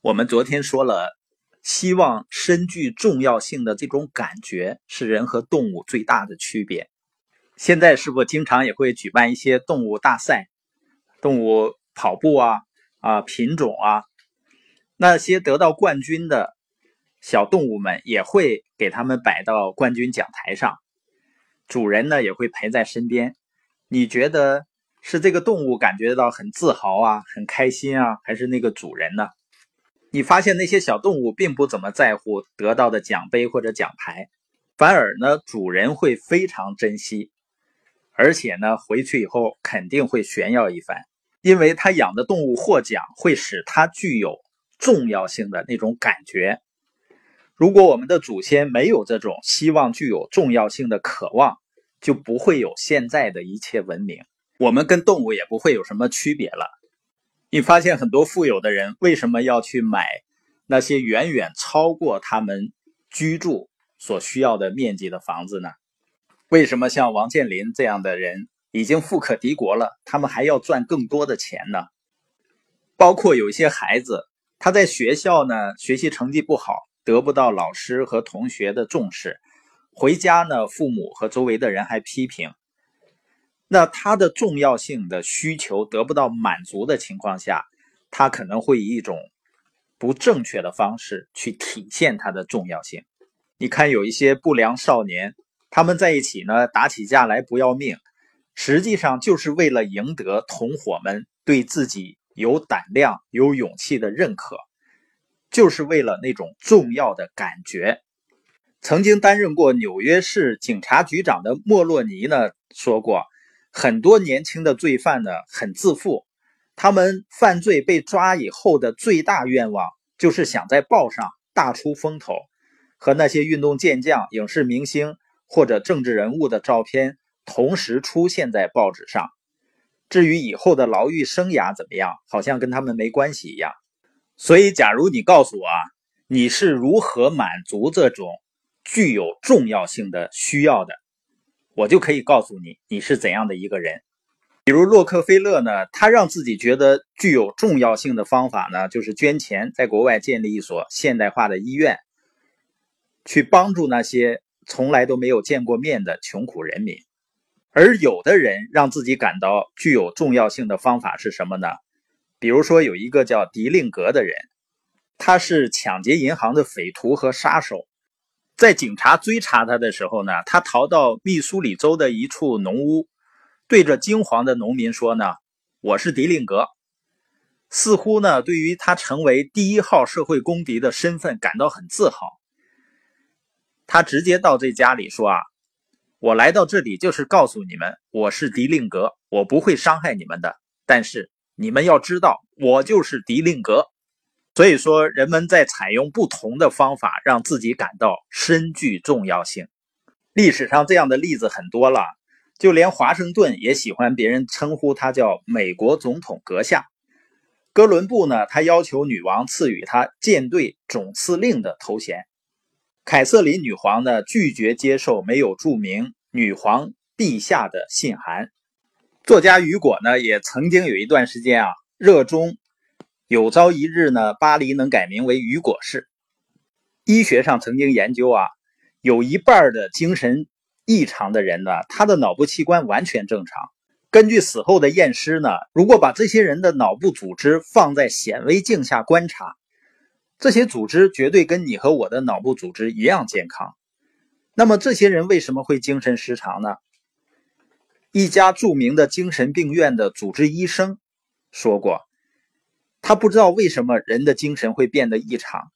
我们昨天说了，希望深具重要性的这种感觉是人和动物最大的区别。现在是不是经常也会举办一些动物大赛，动物跑步啊啊品种啊，那些得到冠军的小动物们也会给他们摆到冠军讲台上，主人呢也会陪在身边。你觉得是这个动物感觉到很自豪啊，很开心啊，还是那个主人呢？你发现那些小动物并不怎么在乎得到的奖杯或者奖牌，反而呢，主人会非常珍惜，而且呢，回去以后肯定会炫耀一番，因为他养的动物获奖会使他具有重要性的那种感觉。如果我们的祖先没有这种希望具有重要性的渴望，就不会有现在的一切文明，我们跟动物也不会有什么区别了。你发现很多富有的人为什么要去买那些远远超过他们居住所需要的面积的房子呢？为什么像王健林这样的人已经富可敌国了，他们还要赚更多的钱呢？包括有一些孩子，他在学校呢学习成绩不好，得不到老师和同学的重视，回家呢父母和周围的人还批评。那他的重要性的需求得不到满足的情况下，他可能会以一种不正确的方式去体现他的重要性。你看，有一些不良少年，他们在一起呢打起架来不要命，实际上就是为了赢得同伙们对自己有胆量、有勇气的认可，就是为了那种重要的感觉。曾经担任过纽约市警察局长的莫洛尼呢说过。很多年轻的罪犯呢，很自负。他们犯罪被抓以后的最大愿望，就是想在报上大出风头，和那些运动健将、影视明星或者政治人物的照片同时出现在报纸上。至于以后的牢狱生涯怎么样，好像跟他们没关系一样。所以，假如你告诉我啊，你是如何满足这种具有重要性的需要的？我就可以告诉你，你是怎样的一个人。比如洛克菲勒呢，他让自己觉得具有重要性的方法呢，就是捐钱，在国外建立一所现代化的医院，去帮助那些从来都没有见过面的穷苦人民。而有的人让自己感到具有重要性的方法是什么呢？比如说有一个叫迪令格的人，他是抢劫银行的匪徒和杀手。在警察追查他的时候呢，他逃到密苏里州的一处农屋，对着惊惶的农民说：“呢，我是迪令格。”似乎呢，对于他成为第一号社会公敌的身份感到很自豪。他直接到这家里说：“啊，我来到这里就是告诉你们，我是迪令格，我不会伤害你们的。但是你们要知道，我就是迪令格。”所以说，人们在采用不同的方法，让自己感到深具重要性。历史上这样的例子很多了，就连华盛顿也喜欢别人称呼他叫“美国总统阁下”。哥伦布呢，他要求女王赐予他舰队总司令的头衔。凯瑟琳女皇呢，拒绝接受没有注明“女皇陛下”的信函。作家雨果呢，也曾经有一段时间啊，热衷。有朝一日呢，巴黎能改名为雨果市。医学上曾经研究啊，有一半的精神异常的人呢，他的脑部器官完全正常。根据死后的验尸呢，如果把这些人的脑部组织放在显微镜下观察，这些组织绝对跟你和我的脑部组织一样健康。那么这些人为什么会精神失常呢？一家著名的精神病院的主治医生说过。他不知道为什么人的精神会变得异常，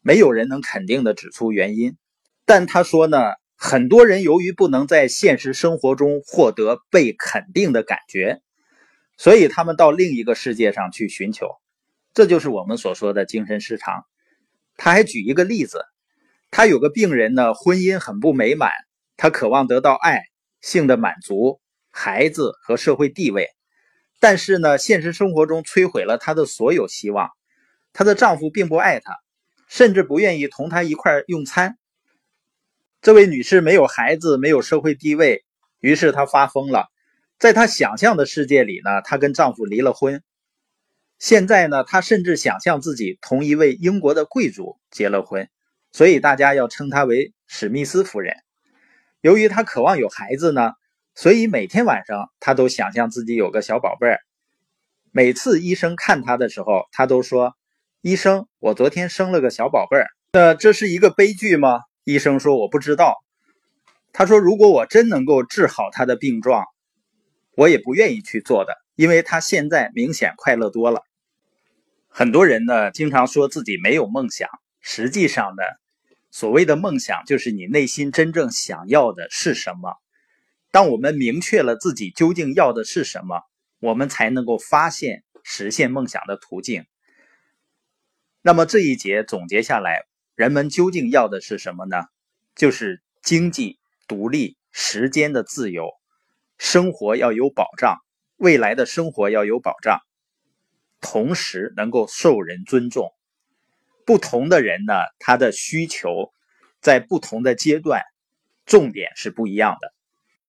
没有人能肯定的指出原因。但他说呢，很多人由于不能在现实生活中获得被肯定的感觉，所以他们到另一个世界上去寻求，这就是我们所说的精神失常。他还举一个例子，他有个病人呢，婚姻很不美满，他渴望得到爱、性的满足、孩子和社会地位。但是呢，现实生活中摧毁了她的所有希望。她的丈夫并不爱她，甚至不愿意同她一块用餐。这位女士没有孩子，没有社会地位，于是她发疯了。在她想象的世界里呢，她跟丈夫离了婚。现在呢，她甚至想象自己同一位英国的贵族结了婚，所以大家要称她为史密斯夫人。由于她渴望有孩子呢，所以每天晚上他都想象自己有个小宝贝儿。每次医生看他的时候，他都说：“医生，我昨天生了个小宝贝儿。”那这是一个悲剧吗？医生说：“我不知道。”他说：“如果我真能够治好他的病状，我也不愿意去做的，因为他现在明显快乐多了。”很多人呢，经常说自己没有梦想，实际上呢。所谓的梦想，就是你内心真正想要的是什么。当我们明确了自己究竟要的是什么，我们才能够发现实现梦想的途径。那么这一节总结下来，人们究竟要的是什么呢？就是经济独立、时间的自由、生活要有保障、未来的生活要有保障，同时能够受人尊重。不同的人呢，他的需求在不同的阶段，重点是不一样的。